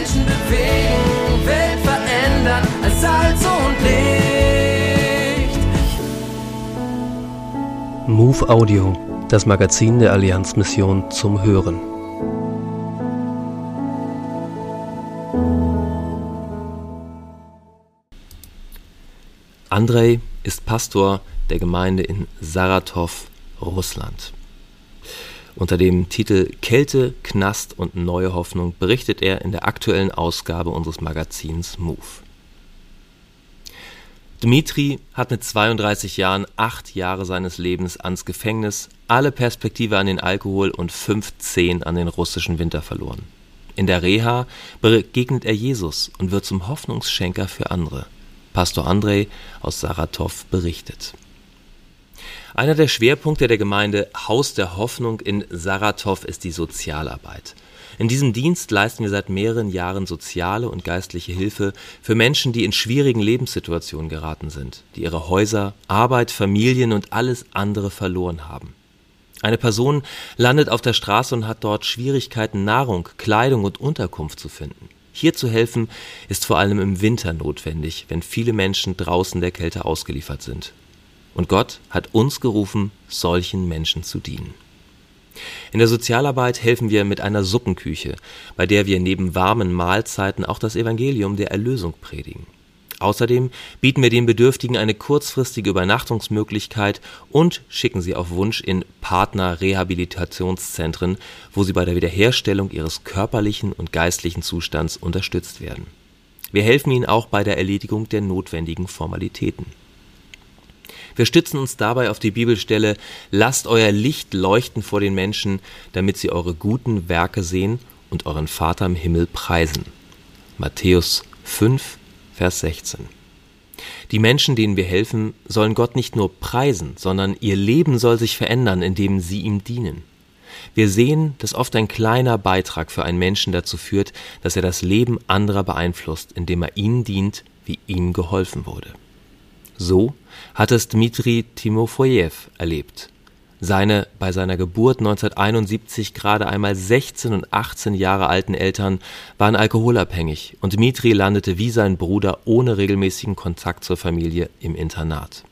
Menschen bewegen, Welt verändern als Salz und Licht. Move Audio, das Magazin der Allianzmission zum Hören. Andrei ist Pastor der Gemeinde in Saratow, Russland. Unter dem Titel Kälte, Knast und neue Hoffnung berichtet er in der aktuellen Ausgabe unseres Magazins Move. Dmitri hat mit 32 Jahren acht Jahre seines Lebens ans Gefängnis, alle Perspektive an den Alkohol und 15 an den russischen Winter verloren. In der Reha begegnet er Jesus und wird zum Hoffnungsschenker für andere. Pastor Andrei aus Saratow berichtet. Einer der Schwerpunkte der Gemeinde Haus der Hoffnung in Saratow ist die Sozialarbeit. In diesem Dienst leisten wir seit mehreren Jahren soziale und geistliche Hilfe für Menschen, die in schwierigen Lebenssituationen geraten sind, die ihre Häuser, Arbeit, Familien und alles andere verloren haben. Eine Person landet auf der Straße und hat dort Schwierigkeiten, Nahrung, Kleidung und Unterkunft zu finden. Hier zu helfen ist vor allem im Winter notwendig, wenn viele Menschen draußen der Kälte ausgeliefert sind. Und Gott hat uns gerufen, solchen Menschen zu dienen. In der Sozialarbeit helfen wir mit einer Suppenküche, bei der wir neben warmen Mahlzeiten auch das Evangelium der Erlösung predigen. Außerdem bieten wir den Bedürftigen eine kurzfristige Übernachtungsmöglichkeit und schicken sie auf Wunsch in Partner-Rehabilitationszentren, wo sie bei der Wiederherstellung ihres körperlichen und geistlichen Zustands unterstützt werden. Wir helfen ihnen auch bei der Erledigung der notwendigen Formalitäten. Wir stützen uns dabei auf die Bibelstelle Lasst euer Licht leuchten vor den Menschen, damit sie eure guten Werke sehen und euren Vater im Himmel preisen. Matthäus 5, Vers 16. Die Menschen, denen wir helfen, sollen Gott nicht nur preisen, sondern ihr Leben soll sich verändern, indem sie ihm dienen. Wir sehen, dass oft ein kleiner Beitrag für einen Menschen dazu führt, dass er das Leben anderer beeinflusst, indem er ihnen dient, wie ihm geholfen wurde. So hat es Dmitri Timofojew erlebt. Seine bei seiner Geburt 1971 gerade einmal 16 und 18 Jahre alten Eltern waren alkoholabhängig und Dmitri landete wie sein Bruder ohne regelmäßigen Kontakt zur Familie im Internat.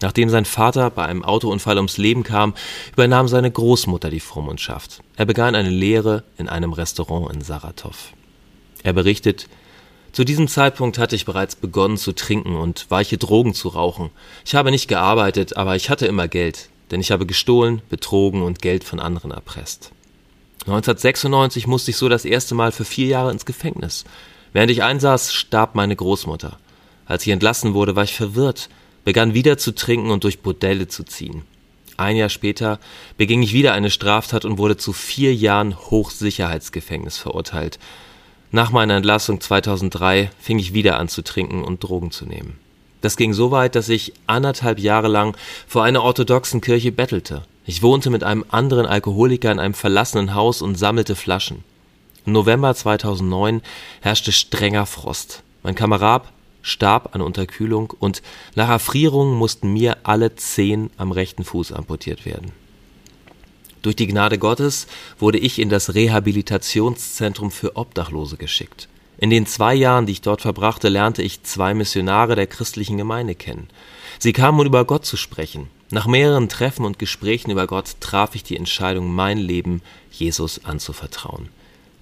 Nachdem sein Vater bei einem Autounfall ums Leben kam, übernahm seine Großmutter die Vormundschaft. Er begann eine Lehre in einem Restaurant in Saratow. Er berichtet, zu diesem Zeitpunkt hatte ich bereits begonnen zu trinken und weiche Drogen zu rauchen. Ich habe nicht gearbeitet, aber ich hatte immer Geld, denn ich habe gestohlen, betrogen und Geld von anderen erpresst. 1996 musste ich so das erste Mal für vier Jahre ins Gefängnis. Während ich einsaß, starb meine Großmutter. Als ich entlassen wurde, war ich verwirrt, begann wieder zu trinken und durch Bordelle zu ziehen. Ein Jahr später beging ich wieder eine Straftat und wurde zu vier Jahren Hochsicherheitsgefängnis verurteilt. Nach meiner Entlassung 2003 fing ich wieder an zu trinken und Drogen zu nehmen. Das ging so weit, dass ich anderthalb Jahre lang vor einer orthodoxen Kirche bettelte. Ich wohnte mit einem anderen Alkoholiker in einem verlassenen Haus und sammelte Flaschen. Im November 2009 herrschte strenger Frost. Mein Kamerad starb an Unterkühlung und nach Erfrierung mussten mir alle Zehen am rechten Fuß amputiert werden. Durch die Gnade Gottes wurde ich in das Rehabilitationszentrum für Obdachlose geschickt. In den zwei Jahren, die ich dort verbrachte, lernte ich zwei Missionare der christlichen Gemeinde kennen. Sie kamen, um über Gott zu sprechen. Nach mehreren Treffen und Gesprächen über Gott traf ich die Entscheidung, mein Leben Jesus anzuvertrauen.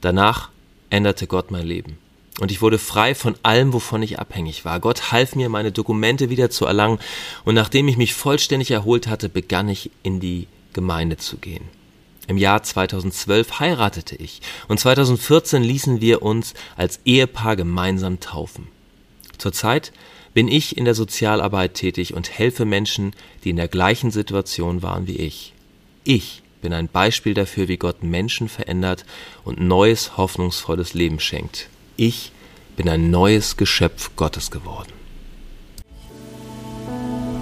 Danach änderte Gott mein Leben. Und ich wurde frei von allem, wovon ich abhängig war. Gott half mir, meine Dokumente wieder zu erlangen, und nachdem ich mich vollständig erholt hatte, begann ich in die Gemeinde zu gehen. Im Jahr 2012 heiratete ich und 2014 ließen wir uns als Ehepaar gemeinsam taufen. Zurzeit bin ich in der Sozialarbeit tätig und helfe Menschen, die in der gleichen Situation waren wie ich. Ich bin ein Beispiel dafür, wie Gott Menschen verändert und neues, hoffnungsvolles Leben schenkt. Ich bin ein neues Geschöpf Gottes geworden